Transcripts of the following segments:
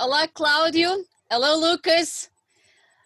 Olá, Cláudio. Hello, Lucas.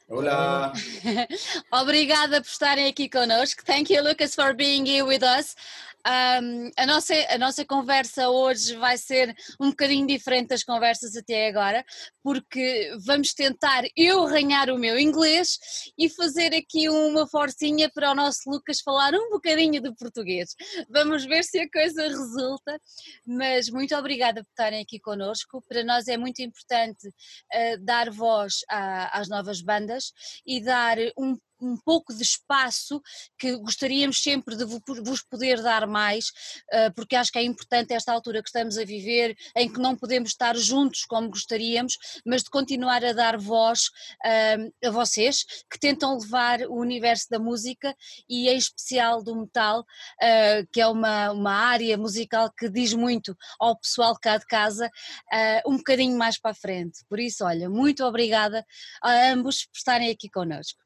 Olá. Obrigada por estarem aqui conosco. Thank you, Lucas, for being here with us. Um, a, nossa, a nossa conversa hoje vai ser um bocadinho diferente das conversas até agora, porque vamos tentar eu arranhar o meu inglês e fazer aqui uma forcinha para o nosso Lucas falar um bocadinho de português. Vamos ver se a coisa resulta, mas muito obrigada por estarem aqui conosco. Para nós é muito importante uh, dar voz a, às novas bandas e dar um um pouco de espaço que gostaríamos sempre de vos poder dar mais, eh, porque acho que é importante esta altura que estamos a viver, em que não podemos estar juntos como gostaríamos, mas de continuar a dar voz eh, a vocês que tentam levar o universo da música e em especial do metal, eh, que é uma, uma área musical que diz muito ao pessoal cá de casa, um bocadinho mais para a frente. Por isso, olha, muito obrigada a ambos por estarem aqui connosco.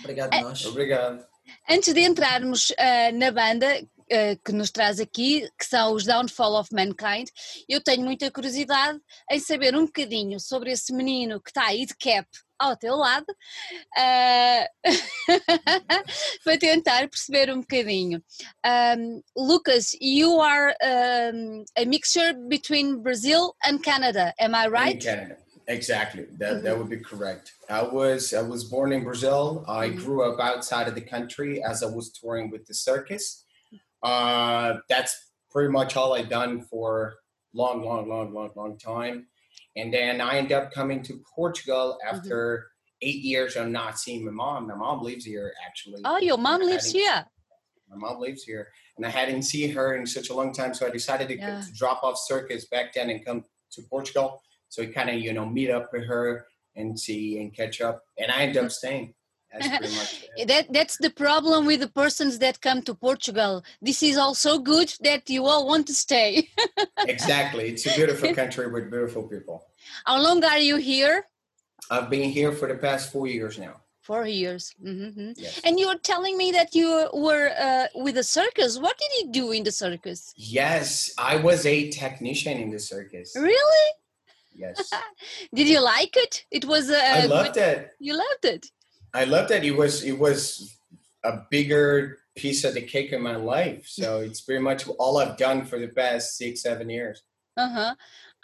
Obrigado, nós. Obrigado. Antes de entrarmos uh, na banda uh, que nos traz aqui, que são os Downfall of Mankind, eu tenho muita curiosidade em saber um bocadinho sobre esse menino que está aí de cap ao teu lado, uh, para tentar perceber um bocadinho. Um, Lucas, you are um, a mixture between Brazil and Canada, am I right? In Canada. Exactly. That mm-hmm. that would be correct. I was I was born in Brazil. I mm-hmm. grew up outside of the country as I was touring with the circus. Uh, that's pretty much all I done for long, long, long, long, long time. And then I ended up coming to Portugal mm-hmm. after mm-hmm. eight years of not seeing my mom. My mom lives here actually. Oh, your mom lives here. My mom lives here, and I hadn't seen her in such a long time, so I decided to, yeah. to drop off circus back then and come to Portugal so we kind of, you know, meet up with her and see and catch up. And I end up staying. That's pretty much that that's the problem with the persons that come to Portugal. This is all so good that you all want to stay. exactly. It's a beautiful country with beautiful people. How long are you here? I've been here for the past four years now. Four years. Mm-hmm. Yes. And you were telling me that you were uh, with the circus. What did you do in the circus? Yes, I was a technician in the circus. Really? Yes. Did you like it? It was. A I loved good, it. You loved it. I loved it. It was. It was a bigger piece of the cake in my life. So it's pretty much all I've done for the past six, seven years. Uh huh.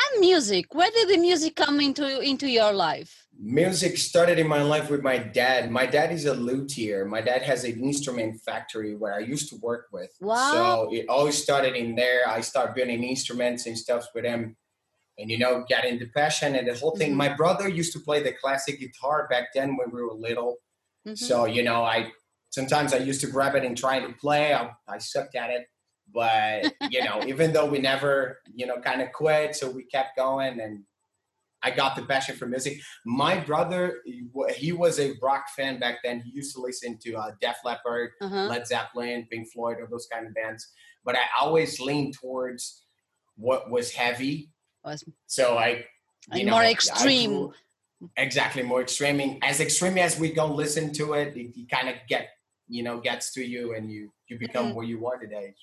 And music. Where did the music come into into your life? Music started in my life with my dad. My dad is a luthier. My dad has an instrument factory where I used to work with. Wow. So it always started in there. I started building instruments and stuff with him and you know get into passion and the whole thing. Mm-hmm. my brother used to play the classic guitar back then when we were little. Mm-hmm. so you know i sometimes i used to grab it and try to play. I, I sucked at it. But you know even though we never you know kind of quit so we kept going and i got the passion for music. My brother he was a rock fan back then. He used to listen to uh, def leppard uh-huh. led zeppelin pink floyd or those kind of bands. But i always leaned towards what was heavy so I you know, more extreme. Grew, exactly, more extreme. As extreme as we go listen to it, it, it kind of get you know gets to you and you you become mm-hmm. where you are today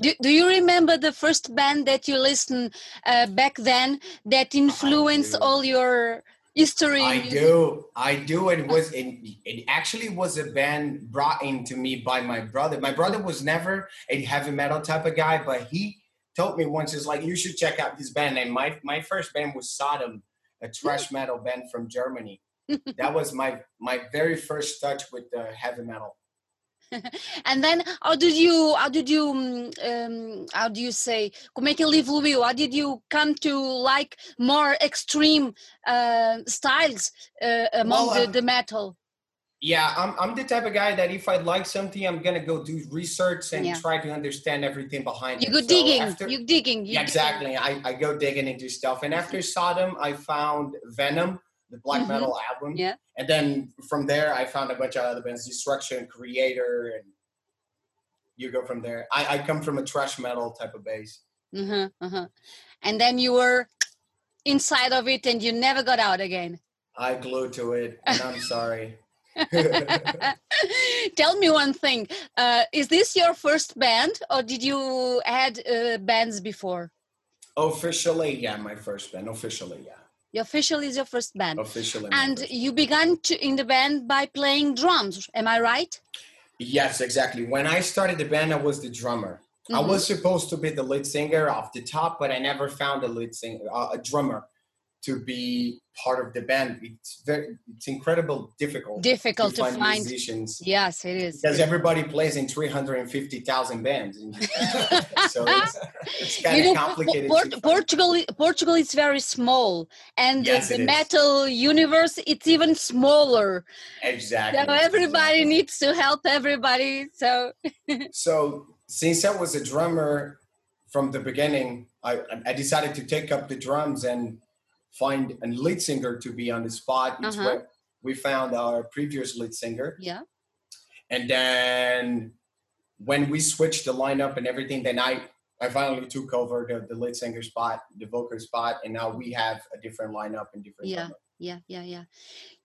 do, do you remember the first band that you listened uh, back then that influenced all your history i do i do it was it, it actually was a band brought into me by my brother my brother was never a heavy metal type of guy but he told me once is like you should check out this band and my my first band was Sodom, a thrash metal band from Germany. that was my my very first touch with the heavy metal. and then how did you how did you um, how do you say como é que ele evoluiu how did you come to like more extreme uh, styles uh, among well, the, the metal yeah, I'm I'm the type of guy that if I like something, I'm gonna go do research and yeah. try to understand everything behind it. you it. Go so digging, after, you digging. You yeah, exactly. I, I go digging into stuff. And after Sodom, I found Venom, the black mm-hmm. metal album. Yeah. And then from there, I found a bunch of other bands, Destruction, Kreator and you go from there. I, I come from a thrash metal type of base. Mm-hmm, uh-huh. And then you were inside of it and you never got out again. I glued to it, and I'm sorry. Tell me one thing. Uh, is this your first band, or did you had uh, bands before? Officially, yeah, my first band. Officially, yeah. Official is your first band. Officially. And you began to, in the band by playing drums. Am I right? Yes, exactly. When I started the band, I was the drummer. Mm-hmm. I was supposed to be the lead singer off the top, but I never found a lead singer, uh, a drummer to be part of the band. It's very, it's incredible difficult. Difficult to, find, find, musicians. Yes, it is. Because everybody plays in 350,000 bands. so it's, it's kind you of know, complicated. Port- Portugal, Portugal is very small, and yes, the, metal universe it's even smaller. Exactly. So everybody exactly. needs to help everybody. So. so since I was a drummer from the beginning, I, I decided to take up the drums and find a lead singer to be on the spot. It's uh-huh. where we found our previous lead singer. Yeah. And then when we switched the lineup and everything, then I I finally took over the, the lead singer spot, the vocal spot, and now we have a different lineup and different. Yeah. Yeah, yeah, yeah.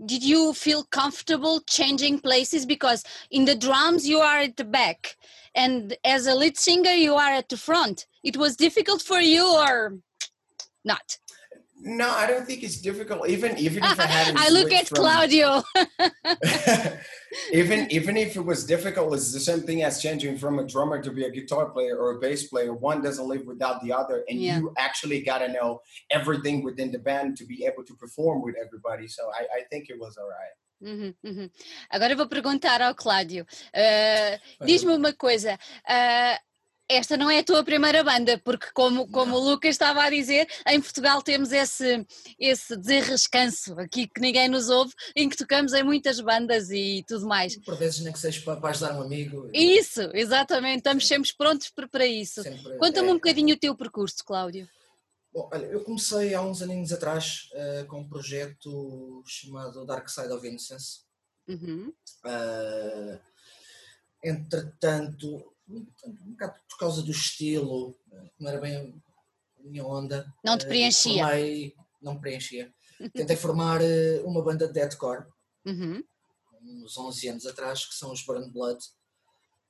Did you feel comfortable changing places? Because in the drums you are at the back, and as a lead singer you are at the front. It was difficult for you, or not? No, I don't think it's difficult. Even even if I hadn't. I look at from, Claudio. even even if it was difficult, it's the same thing as changing from a drummer to be a guitar player or a bass player. One doesn't live without the other, and yeah. you actually got to know everything within the band to be able to perform with everybody. So I, I think it was all right. Uhum, uhum. Agora vou perguntar ao Cláudio. Uh, Diz-me uma coisa. Uh, esta não é a tua primeira banda, porque como, como o Lucas estava a dizer, em Portugal temos esse, esse desenrescanço aqui que ninguém nos ouve, em que tocamos em muitas bandas e tudo mais. Por vezes nem que seja para, ajudar um amigo. Isso, exatamente, estamos sempre prontos para isso. Conta-me é, um bocadinho o teu percurso, Cláudio. Bom, olha, eu comecei há uns aninhos atrás uh, com um projeto chamado Dark Side of Innocence. Uhum. Uh, entretanto, um bocado por causa do estilo, não era bem a minha onda. Não te eh, preenchia? Formei, não me preenchia. Tentei formar eh, uma banda de deathcore, uhum. uns 11 anos atrás, que são os Burn Blood.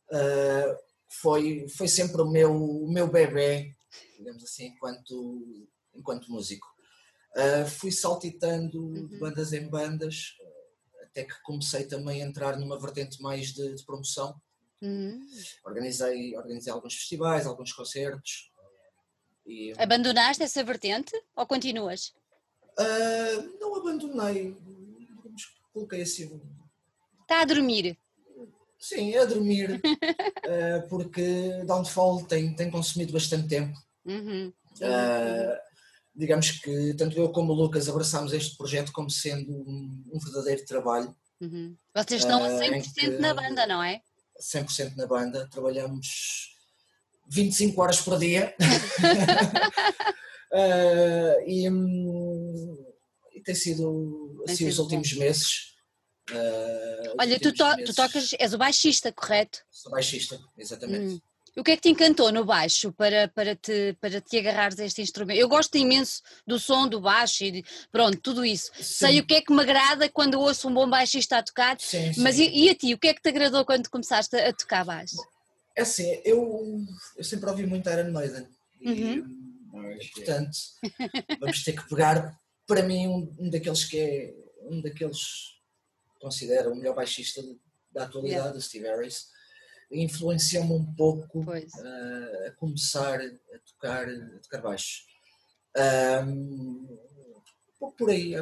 Uh, foi, foi sempre o meu, o meu bebê, digamos assim, enquanto, enquanto músico. Uh, fui saltitando uhum. de bandas em bandas, até que comecei também a entrar numa vertente mais de, de promoção Uhum. Organizei, organizei alguns festivais, alguns concertos. E... Abandonaste essa vertente ou continuas? Uh, não abandonei, coloquei assim. Está a dormir? Sim, é a dormir, uh, porque Downfall tem, tem consumido bastante tempo. Uhum. Uh, digamos que tanto eu como o Lucas abraçámos este projeto como sendo um, um verdadeiro trabalho. Uhum. Vocês estão a 100% que, na banda, não é? 100% na banda, trabalhamos 25 horas por dia. uh, e, um, e, tem sido assim tem os últimos bom. meses. Uh, Olha, tu, to meses. tu, tocas, és o baixista, correto? Sou baixista, exatamente. Hum. O que é que te encantou no baixo para, para, te, para te agarrares a este instrumento? Eu gosto imenso do som do baixo e pronto, tudo isso. Sim. Sei o que é que me agrada quando ouço um bom baixista a tocar, sim, sim. mas e, e, a ti, o que é que te agradou quando começaste a, a tocar baixo? É assim, eu, eu sempre ouvi muito Iron Maiden uhum. e, portanto vamos ter que pegar para mim um, um daqueles que é um daqueles considero o melhor baixista da atualidade, yeah. Steve Harris influenciou-me um pouco uh, a começar a tocar, a tocar baixo. Um, pouco por aí,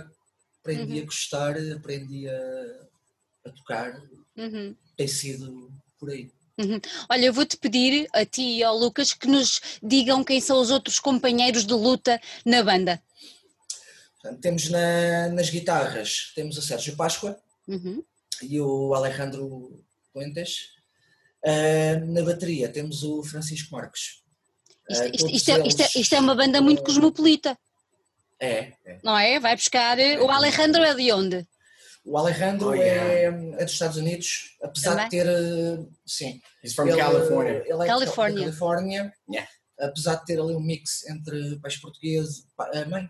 aprendi uhum. a gostar, aprendi a, a tocar, uhum. tem sido por aí. Uhum. Olha, eu vou-te pedir a ti e ao Lucas que nos digam quem são os outros companheiros de luta na banda. Portanto, temos na, nas guitarras, temos o Sérgio Páscoa uhum. e o Alejandro Puentes. Uh, na bateria temos o Francisco Marques. Isto, uh, isto, isto, é, isto, é, isto, é, uma banda muito cosmopolita. É, é. Não é? Vai buscar. É. O Alejandro é de onde? O Alejandro oh, yeah. é, é, dos Estados Unidos, apesar Também? de ter. Sim. He's from ele, California. Ele é California. Califórnia. Yeah. Apesar de ter ali um mix entre pais portugueses, a mãe.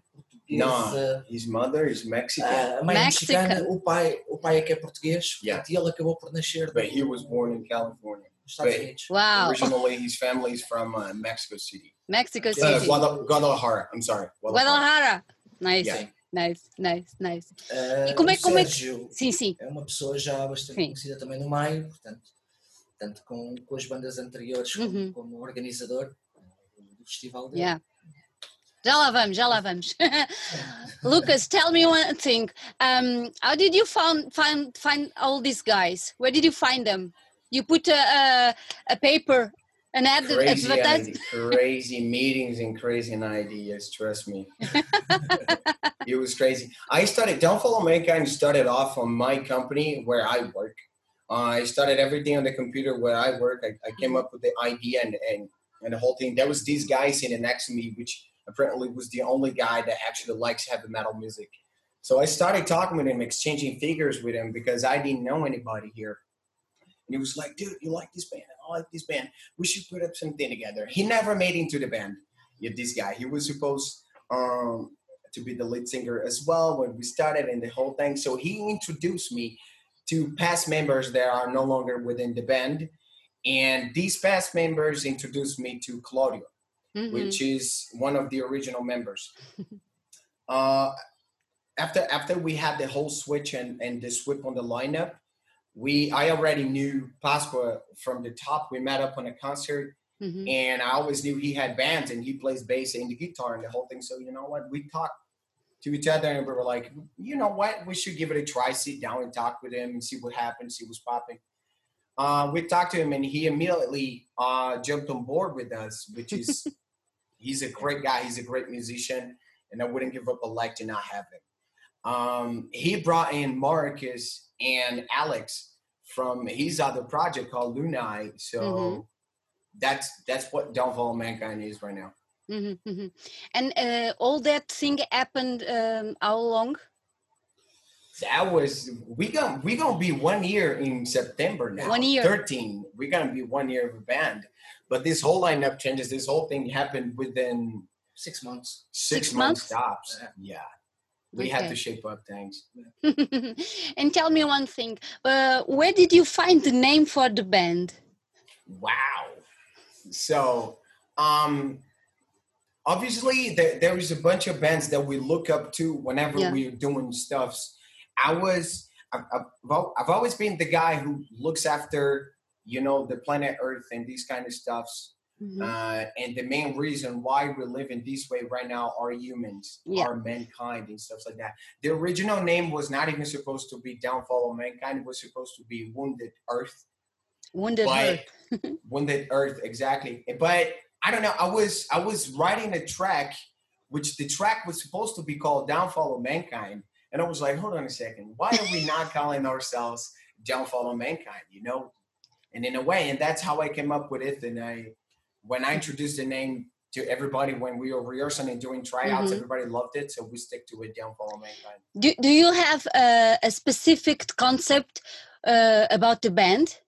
Não, his mother is Mexican. a mãe Mexican. mexicana, o pai, o pai é que é português, yeah. e ele acabou por nascer. But he was born in California. Estados Unidos. Wow. Originally, his family is from uh, Mexico City. Mexico uh, City. Uh, Guadalajara. I'm sorry. Guadalajara. Guadalajara. Nice. Yeah. Nice, nice, nice. Uh, e como é, como é que... Sim, sim. É uma pessoa já bastante sim. conhecida também no meio, portanto, tanto com, com as bandas anteriores como, uhum. como organizador do festival dele. Yeah. Já lá vamos, já lá vamos. Lucas, tell me one thing. Um, how did you find, find, find all these guys? Where did you find them? You put a, a, a paper an ad crazy, idea, crazy meetings and crazy ideas trust me it was crazy i started Downfall of Mankind started off on my company where i work uh, i started everything on the computer where i work i, I came up with the idea and, and and the whole thing there was these guys sitting next to me which apparently was the only guy that actually likes heavy metal music so i started talking with him exchanging figures with him because i didn't know anybody here and he was like, dude, you like this band? I like this band. We should put up something together. He never made into the band. Yeah, this guy. He was supposed um, to be the lead singer as well when we started and the whole thing. So he introduced me to past members that are no longer within the band. And these past members introduced me to Claudio, mm-hmm. which is one of the original members. uh, after after we had the whole switch and, and the swip on the lineup, we I already knew Páscoa from the top. We met up on a concert, mm-hmm. and I always knew he had bands and he plays bass and the guitar and the whole thing. So you know what? We talked to each other and we were like, you know what? We should give it a try. Sit down and talk with him and see what happens. See what's popping. Uh, we talked to him and he immediately uh, jumped on board with us, which is he's a great guy. He's a great musician, and I wouldn't give up a like to not have him. Um, he brought in Marcus and Alex from his other project called Lunai. So mm-hmm. that's that's what Downfall of Mankind is right now. Mm-hmm, mm-hmm. And uh, all that thing happened um, how long? That was we gonna we gonna be one year in September now. One year, thirteen. We're gonna be one year of a band, but this whole lineup changes. This whole thing happened within six months. Six, six months? months stops. Yeah we okay. had to shape up things. and tell me one thing: uh, where did you find the name for the band? Wow. So, um, obviously, there, there is a bunch of bands that we look up to whenever yeah. we're doing stuffs. I was, I've, I've, I've always been the guy who looks after, you know, the planet Earth and these kind of stuffs. Mm-hmm. Uh, and the main reason why we're living this way right now are humans, yeah. are mankind, and stuff like that. The original name was not even supposed to be Downfall of Mankind; it was supposed to be Wounded Earth. Wounded Earth. Wounded Earth, exactly. But I don't know. I was I was writing a track, which the track was supposed to be called Downfall of Mankind, and I was like, hold on a second, why are we not calling ourselves Downfall of Mankind? You know, and in a way, and that's how I came up with it, and I when I introduced the name to everybody when we were rehearsing and doing tryouts, mm-hmm. everybody loved it. So we stick to it, Downfall of Mankind. Do, do you have a, a specific concept uh, about the band?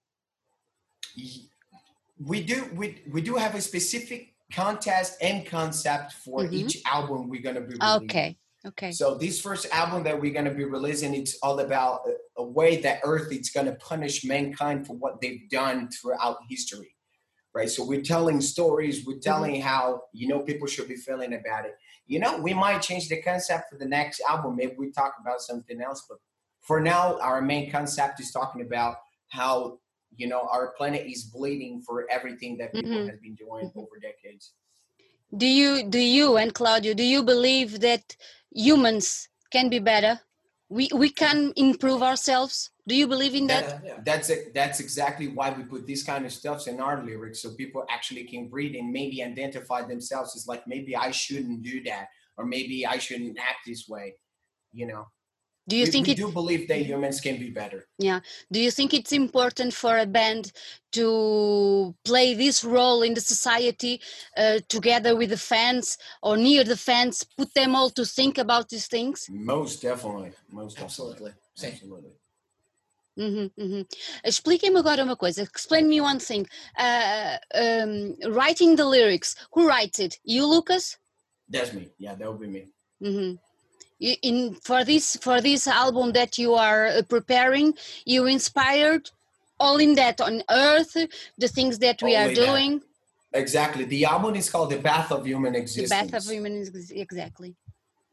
We do. We, we do have a specific contest and concept for mm-hmm. each album we're going to be releasing. Okay. Okay. So this first album that we're going to be releasing, it's all about a, way that Earth is going to punish mankind for what they've done throughout history right? So we're telling stories, we're mm-hmm. telling mm-hmm. how, you know, people should be feeling about it. You know, we might change the concept for the next album. Maybe we talk about something else, but for now, our main concept is talking about how, you know, our planet is bleeding for everything that people mm-hmm. have been doing mm-hmm. over decades. Do you, do you and Claudio, do you believe that humans can be better? We, we can improve ourselves? Do you believe in that? that yeah. That's it. That's exactly why we put these kind of stuffs in our lyrics, so people actually can read and maybe identify themselves as like maybe I shouldn't do that, or maybe I shouldn't act this way. You know. Do you we, think we it, do believe that humans can be better? Yeah. Do you think it's important for a band to play this role in the society uh, together with the fans or near the fans, put them all to think about these things? Most definitely. Most absolutely. Absolutely. Uhum, uhum. Expliquem-me agora uma coisa. Explain me one thing. Uh, um, writing the lyrics. Who writes it? You, Lucas? That's me. Yeah, that would be me. Mm-hmm. In for this for this album that you are uh, preparing, you inspired all in that on Earth, the things that we Only are doing. That. Exactly. The album is called "The Path of Human Existence." The Path of Human Existence Exactly.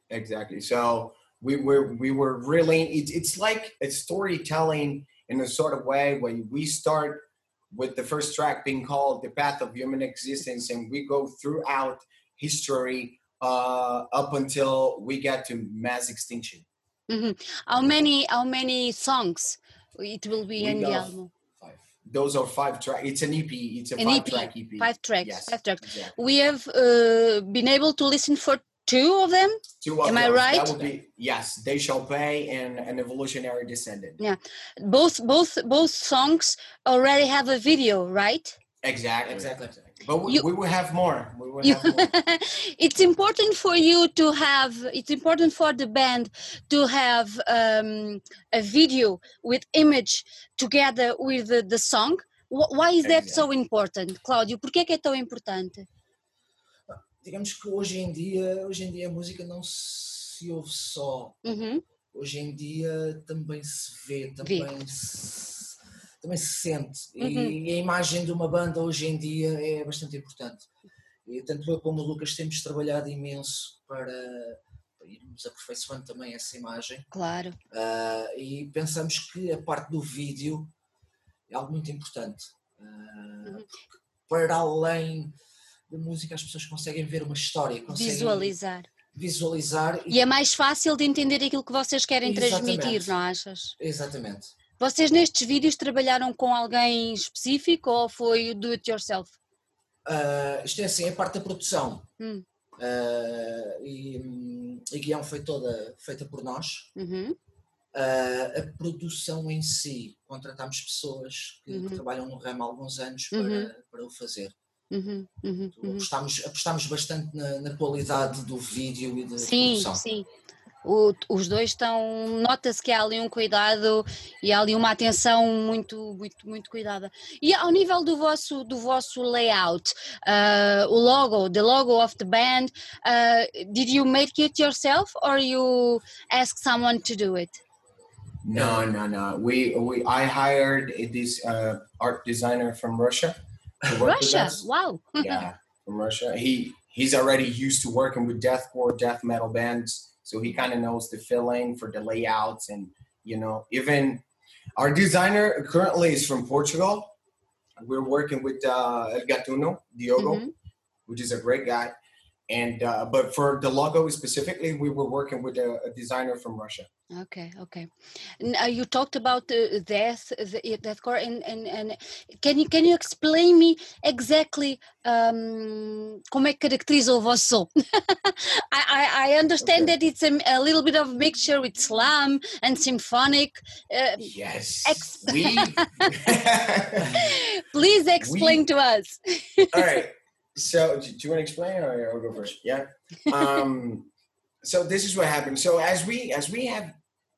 exactly. So we were we were really it, it's like a storytelling in a sort of way where we start with the first track being called "The Path of Human Existence," and we go throughout history uh, up until we get to mass extinction. Mm-hmm. How many how many songs it will be we in the album? Five. Those are five tracks. It's an EP. It's a an five EP, track EP. Five tracks. Yes, five tracks. Exactly. We have uh, been able to listen for two of them. Two of Am those. I right? That would be yes. They shall pay and an evolutionary descendant. Yeah, both both both songs already have a video, right? Exactly. Exactly. But we, You- we will have more. Will You- have more. it's important for you to have it's important for the band to have um, a video with image together with the, the song why is that so important Cláudio por que é que é tão importante Digamos que hoje em dia, hoje em dia a música não se ouve só. Uhum, Hoje em dia também se vê, também se, também se sente. Uhum. E a imagem de uma banda hoje em dia é bastante importante. E tanto eu como o Lucas temos trabalhado imenso para, para irmos aperfeiçoando também essa imagem. claro Ah, e pensamos que a parte do vídeo é algo muito importante. Ah, Uhum. para além da música, as pessoas conseguem ver uma história, conseguem visualizar visualizar e é mais fácil de entender aquilo que vocês querem Exatamente. transmitir não achas Exatamente. Vocês nestes vídeos trabalharam com alguém específico ou foi o do it yourself Ah, isto é assim, é parte da produção. Hum. Ah, e a guião foi toda feita por nós. Uhum, Ah, a produção em si, contratámos pessoas que, que Uhum. trabalham no ramo há alguns anos para, Uhum. para o fazer. uhum, uhum, uhum. Apostámos, apostámos bastante na, na qualidade do vídeo e da Sim, produção. sim. O- os dois estão. Nota-se que há ali um cuidado e há ali uma atenção muito, muito, muito cuidada. E ao nível do vosso, do vosso layout, uh, o logo, the logo of the band, uh, did you make it yourself or you ask someone to do it? No, no, no. We we I hired this uh, art designer from Russia. Russia, us. wow. yeah, from Russia. He he's already used to working with deathcore, death metal bands, so he kind of knows the filling for the layouts and you know even our designer currently is from Portugal. We're working with uh, El Gatuno Diogo, Mhm. which is a great guy. And uh, but for the logo specifically, we were working with a, a designer from Russia. Okay, okay. N- uh, you talked about the death, the yeah, deathcore, and, and and can you can you explain me exactly um, como é que caracteriza o vosso? I, I I understand Okay. that it's a, a little bit of mixture with slam and symphonic. Uh, Yes, Ex- we. please explain to us. All right. So, do do you want to explain, or I'll go first? Yeah. Um, so this is what happened. So as we as we have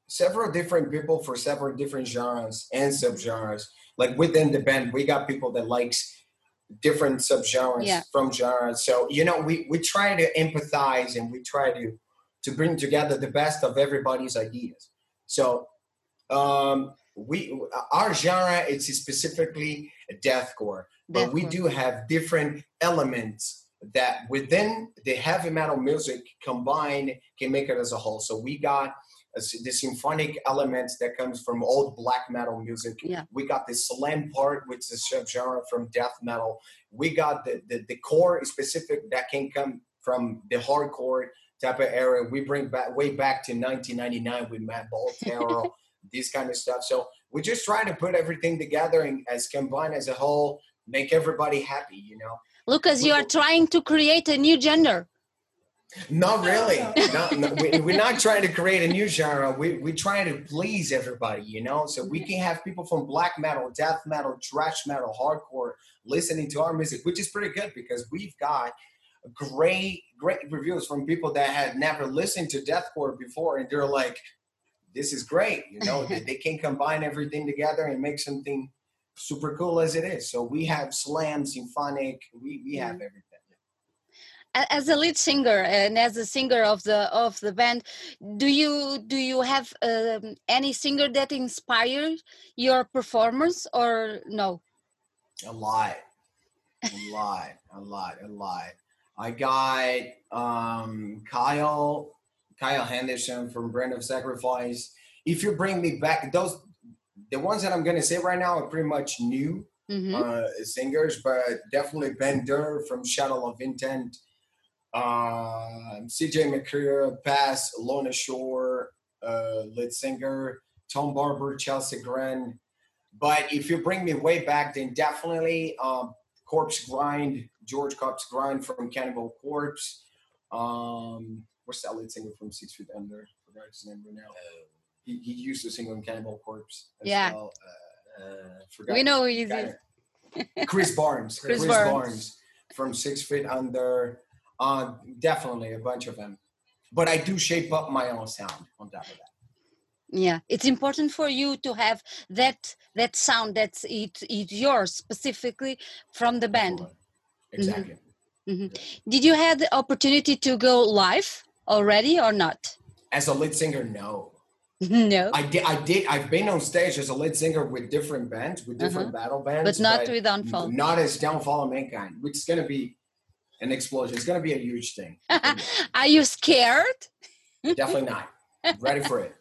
several different people for several different genres and subgenres, like within the band, we got people that likes different subgenres Yeah. from genres. So you know, we we try to empathize and we try to to bring together the best of everybody's ideas. So um, we our genre it's specifically deathcore but we do have different elements that within the heavy metal music combined can make it as a whole. So we got the symphonic elements that comes from old black metal music. Yeah. We got the slam part, which is a subgenre from death metal. We got the, the, the core specific that can come from the hardcore type of era. We bring back way back to 1999 with Matt Terror, this kind of stuff. So we just try to put everything together and as combined as a whole, make everybody happy, you know? Lucas, you are trying to create a new gender. Not really. no, no, we, we're not trying to create a new genre. We, we're trying to please everybody, you know? So we can have people from black metal, death metal, thrash metal, hardcore listening to our music, which is pretty good because we've got great, great reviews from people that had never listened to deathcore before. And they're like, this is great. You know, they, they can combine everything together and make something super cool as it is. So we have slam, symphonic, we, we have everything. As a lead singer and as a singer of the of the band, do you do you have um, any singer that inspired your performance or no? A lot, a lot, a lot, a lot. I got um, Kyle Kyle Anderson from Brand of Sacrifice. If you bring me back, those the ones that I'm gonna say right now are pretty much new mm-hmm. uh, singers, but definitely Ben Duerr from Shadow of Intent, uh, CJ McCreery, Pass, Lorna Shore, uh, lead singer, Tom Barber, Chelsea Grin. But if you bring me way back, then definitely um, Corpse Grind, George Corpse Grind from Cannibal Corpse. Um, what's that lead singer from Six Feet Under? I forgot his name right now. He, he used to sing on Cannibal Corpse. yeah. Well. Uh, we know who he is. Chris Barnes. Chris, Chris Barnes. Barnes. from Six Feet Under. Uh, definitely a bunch of them. But I do shape up my own sound on top of that yeah it's important for you to have that that sound that's it, it yours specifically from the band exactly mm-hmm. Mm-hmm. did you have the opportunity to go live already or not as a lead singer no no i did i did i've been on stage as a lead singer with different bands with different uh-huh. battle bands but not but with downfall not as downfall of mankind which is going to be an explosion it's going to be a huge thing are you scared definitely not ready for it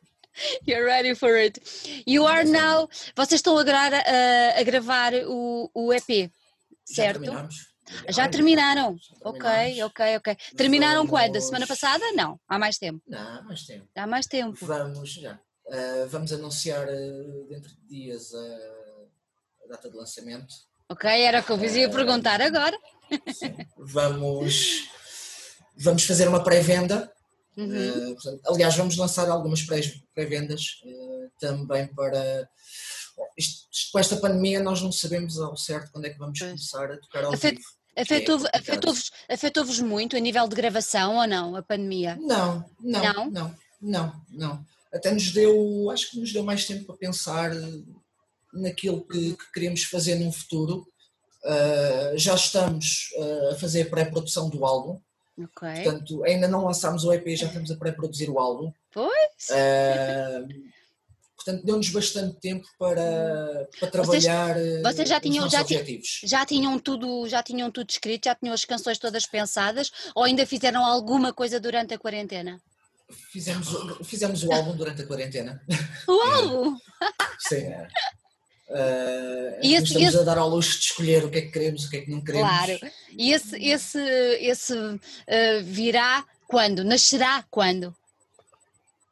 You're ready for it. You are now. Vocês estão agora a, a gravar o, o EP, certo? Já terminamos. Já terminaram? Ok, ok, ok. Terminaram vamos... quando? Semana passada? Não, há mais tempo. Não, há mais tempo. Há mais tempo. Vamos, já. Uh, vamos anunciar uh, dentro de dias uh, a data de lançamento. Ok, era o que eu vos ia perguntar agora. Sim. Vamos, vamos fazer uma pré-venda Uhum. Uh, aliás, vamos lançar algumas pré-vendas também para. Isto, com esta pandemia, nós não sabemos ao certo quando é que vamos começar a tocar ao Afet, vivo. Afetou-vos é afetou afetou muito a nível de gravação ou não, a pandemia? Não, não, não, não, não, não. Até nos deu, acho que nos deu mais tempo para pensar naquilo que, que queremos fazer no futuro. Uh, já estamos a fazer a pré-produção do álbum, Okay. Portanto, ainda não lançámos o EP, já estamos a pré-produzir o álbum. Pois! Uh, portanto, deu-nos bastante tempo para, para trabalhar vocês, vocês já tinham, já, objetivos. já tinham tudo Já tinham tudo escrito? Já tinham as canções todas pensadas? Ou ainda fizeram alguma coisa durante a quarentena? Fizemos, fizemos o álbum durante a quarentena. O álbum? Sim. Uh, e esse, estamos esse... a dar ao luxo de escolher o que é que queremos, o que é que não queremos. Claro. E esse, esse, esse uh, virá quando? Nascerá quando?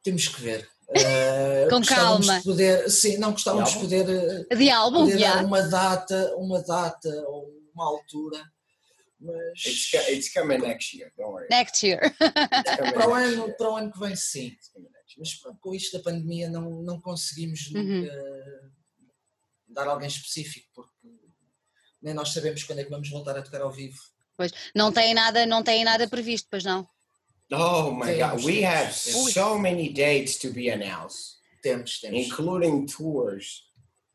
Temos que ver. Uh, Com calma. De poder, sim, não gostávamos de poder, de álbum, poder yeah. dar uma data, uma data ou uma altura. Mas... It's, it's coming next year, don't worry. Next year. para, o ano, para o ano que vem, sim. Mas com isto da pandemia não, não conseguimos uhum. uh, dar alguém específico, porque nem nós sabemos quando é que vamos voltar a tocar ao vivo. Pois, não tem nada, não tem nada previsto, pois não? Oh my God, we have so many dates to be announced. Temos, temos. Including tours.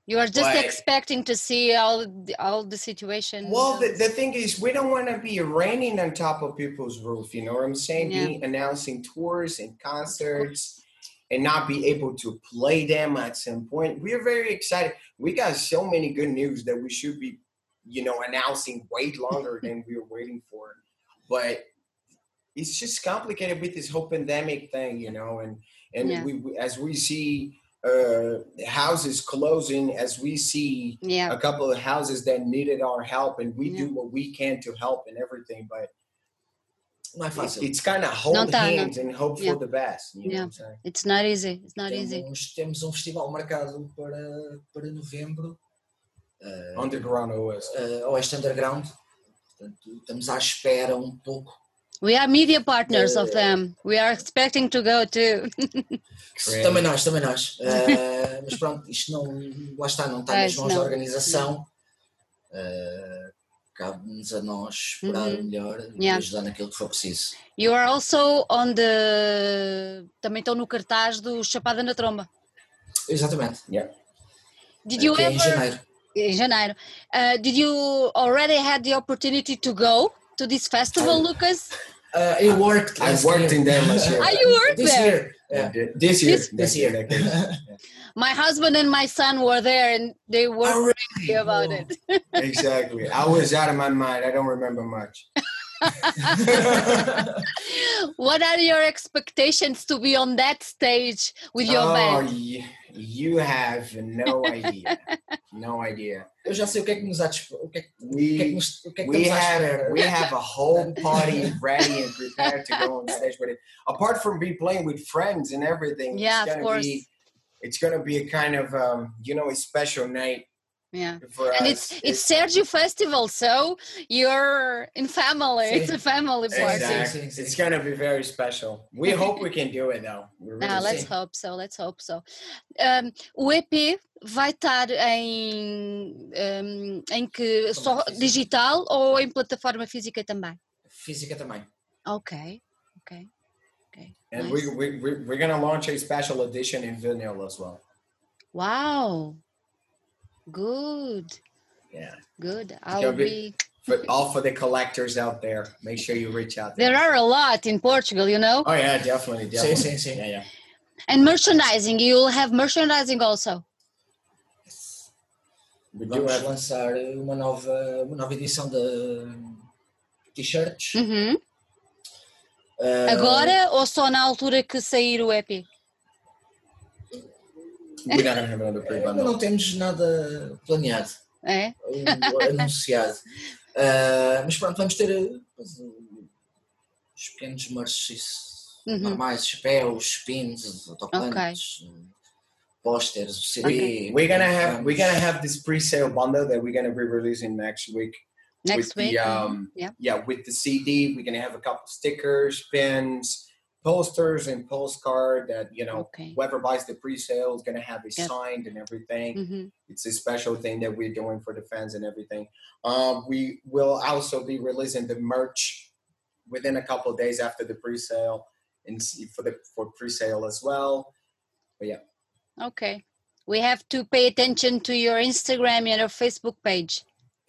You are just but, expecting to see all the, all the situation. Well, the, the thing is, we don't want to be raining on top of people's roof. You know what I'm saying? Yeah. Be announcing tours and concerts and not be able to play them at some point. We're very excited. We got so many good news that we should be, you know, announcing way longer than we were waiting for. But it's just complicated with this whole pandemic thing, you know, and and yeah. we, as we see uh, houses closing, as we see yeah. a couple of houses that needed our help, and we yeah. do what we can to help and everything, but não. It's, it's kind of hold tá, hands não. and hope yeah. for the best. You yeah. It's not easy. It's not temos, easy. Temos um festival marcado para, para novembro. Uh, Underground Oeste. Uh, Oeste Underground. Portanto, estamos à espera um pouco. We are media partners uh, of them. We are expecting to go too. também nós, também nós. Uh, mas pronto, isto não, lá está, não está nas mãos da organização. Uh, cabe-nos a nós esperar uhum. melhor e yeah. ajudar naquilo que for preciso. You are also on the. Também estão no cartaz do Chapada na Tromba. Exatamente. Yeah. Did you ever... Em janeiro. Em janeiro. Uh, did you already had the opportunity to go to this festival, Lucas? Uh, I worked. I worked in there last year. Ah, you worked this there? Year. Yeah. This year. This, this year. my husband and my son were there and they were oh, really? about oh. it. exactly. I was out of my mind. I don't remember much. what are your expectations to be on that stage with your oh, band? You, you have no idea. no idea. Eu já sei o que é que nos há o que é que, we, o que, é que, nos, o que, é que we have we have a whole party ready and prepared to go on stage with it. Apart from be playing with friends and everything, yeah, it's of course. Be, it's gonna be a kind of um, you know a special night yeah and us. it's it's Sergio Festival, so you're in family. It's a family party. Exactly. It's gonna be very special. We hope we can do it though. Really ah, let's hope so. Let's hope so. Um, o EP vai estar em um, em que só digital ou em plataforma física também? Física também. Ok, ok. Okay. And nice. we, we, we're going to launch a special edition in vinyl as well. Wow. Good. Yeah. Good. I'll be, for all for the collectors out there. Make sure you reach out. There. there are a lot in Portugal, you know. Oh yeah, definitely, definitely. Sim, sim, sim. Yeah, yeah. And merchandising, you'll have merchandising also. We Vamos have... lançar uma nova, uma nova edição de t-shirts. Uhum. Uh... Agora ou só na altura que sair o EP? Ainda não temos nada planeado. É? anunciado. Uh, mas pronto, vamos ter os pequenos merches uhum. normais, chapéus, pins, autocolantes, okay. posters, CD. Okay. We're gonna have we're gonna have this pre-sale bundle that we're gonna be releasing next week. Next with week. The, um, yeah. Yeah, with the CD, we're gonna have a couple stickers, pins posters and postcard that you know okay. whoever buys the pre-sale is going to have it yep. signed and everything. Mm-hmm. it's a special thing that we're doing for the fans and everything. Um, we will also be releasing the merch within a couple of days after the pre-sale and for the for pre-sale as well. But yeah. Okay. We have to pay attention to your instagram and your facebook page.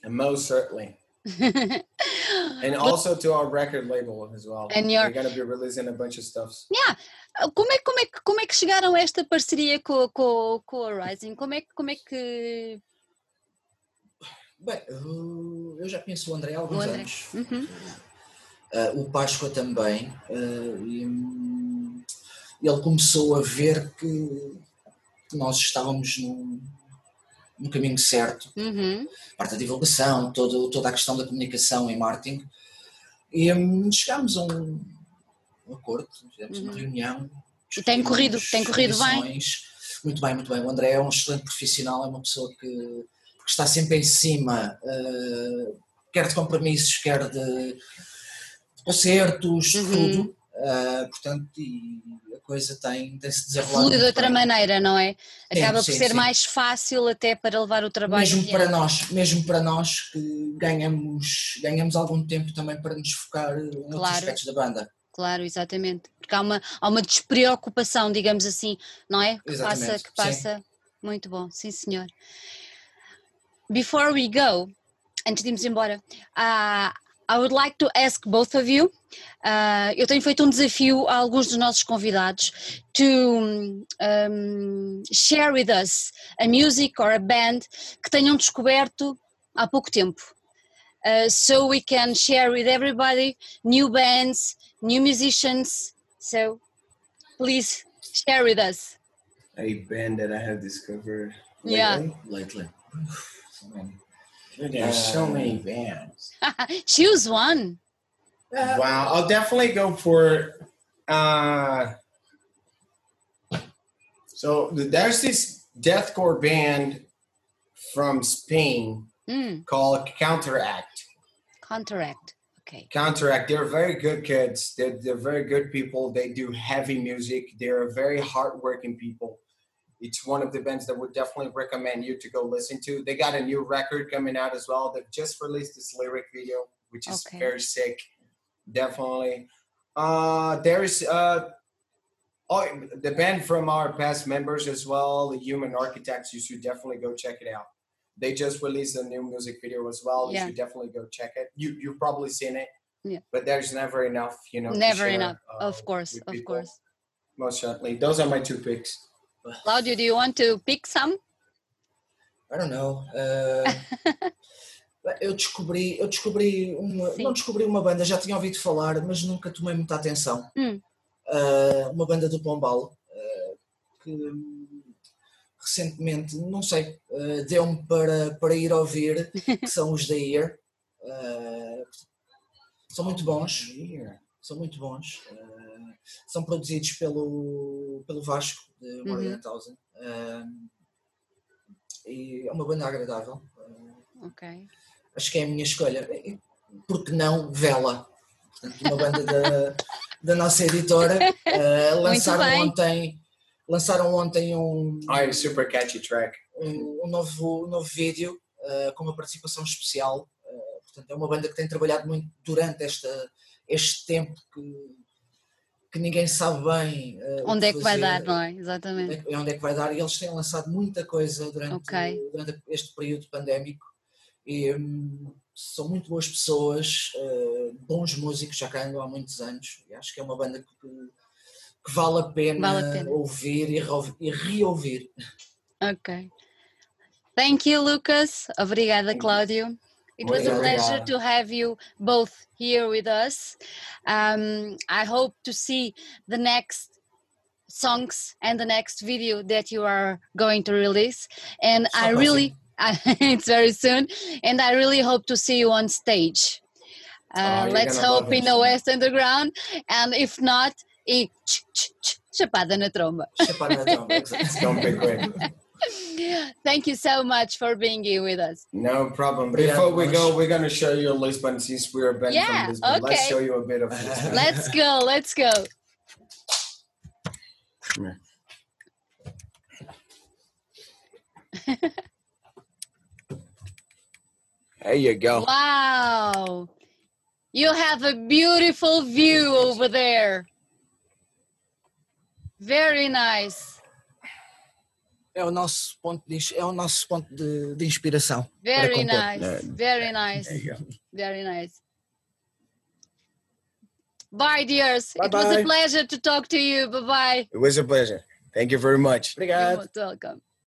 And most certainly and also to our record label as well. And you're We're gonna be releasing a bunch of stuff. Yeah. Como é, como, é, como é que chegaram a esta parceria com, com, com a Rising? Como é, como é que. Bem, eu já conheço o André há alguns André. anos. Uhum. Uh, o Páscoa também. Uh, e, um, ele começou a ver que nós estávamos num, no caminho certo. Uhum. Parte da divulgação, todo, toda a questão da comunicação e marketing. E um, chegámos a um, um acordo, fizemos uhum. uma reunião. E tem corrido, tem corrido bem. Muito bem, muito bem. O André é um excelente profissional, é uma pessoa que, que está sempre em cima, uh, quer de compromissos, quer de, concertos, uhum. tudo. Uh, portanto, e coisa tem, tem se desenrolado. Flui de outra bem. maneira, não é? Acaba sim, por ser sim. mais fácil até para levar o trabalho. Mesmo para nós, mesmo para nós que ganhamos, ganhamos algum tempo também para nos focar claro. outros aspectos da banda. Claro, exatamente. Porque há uma, há uma despreocupação, digamos assim, não é? Que exatamente. passa, que passa. Muito bom, sim senhor. Before we go, antes de irmos embora, uh, I would like to ask both of you. Uh, eu tenho feito um desafio a alguns dos nossos convidados to um, share with us a music or a band que tenham descoberto há pouco tempo. Uh, so we can share with everybody new bands, new musicians. So please share with us. A band that I have discovered lately. Yeah. Lately. There's uh, so many bands. Choose one. Uh, wow, I'll definitely go for. Uh, so there's this deathcore band from Spain mm. called Counteract. Counteract. Okay. Counteract. They're very good kids. They're, they're very good people. They do heavy music. They're very hardworking people it's one of the bands that would definitely recommend you to go listen to. They got a new record coming out as well. They've just released this lyric video, which is okay. very sick. Definitely. Uh, there is uh, oh, the band from our past members as well, the Human Architects. You should definitely go check it out. They just released a new music video as well. Yeah. You should definitely go check it. You you've probably seen it. Yeah. But there's never enough, you know. Never share, enough. uh, of course, of people. course. Most certainly. Those are my two picks. Claudio, do you want to pick some? I don't know. Uh, Eu descobri, eu descobri uma, não descobri uma banda, já tinha ouvido falar, mas nunca tomei muita atenção. Hum. Uh, uma banda do Pombal uh, que recentemente, não sei, uh, deu-me para, para ir ouvir, que são os da Ear. são muito bons. São muito bons. são produzidos pelo, pelo Vasco, de Morgan uhum. Thousand. e é uma banda agradável. ok acho que é a minha escolha. Porque não Vela? Portanto, uma banda da, da nossa editora. Uh, lançaram ontem. Lançaram ontem um. Oh, super catchy track. Um, um novo, um novo vídeo uh, com uma participação especial. Uh, portanto, é uma banda que tem trabalhado muito durante esta, este tempo que, que ninguém sabe bem. Uh, onde é que vai dar, não é? Exatamente. Onde é, onde é, que vai dar. E eles têm lançado muita coisa durante, okay. durante este período pandémico e um, são muito boas pessoas, uh, bons músicos, já cá andam há muitos anos. E acho que é uma banda que, que vale, a pena vale a pena ouvir e, e reouvir. Ok. Thank you, Lucas. Obrigada, Cláudio. It was a pleasure to have you both here with us. Um, I hope to see the next songs and the next video that you are going to release. And I really it's very soon, and I really hope to see you on stage. Uh, oh, let's hope in the West Underground, and if not, in Chapada na Tromba. Chapada na Tromba, Thank you so much for being here with us. No problem. Before we go, we're going to show you Lisbon since we're a band yeah, from Lisbon. Okay. Let's show you a bit of Lisbon. Let's go. Let's go. There you go. Wow. You have a beautiful view over there. Very nice. É o nosso ponto de, é o nosso ponto de, de inspiração. Very nice. Very nice. Very nice. Bye, dears. Bye it bye. was a pleasure to talk to you. Bye bye. It was a pleasure. Thank you very much. Obrigado. You're welcome.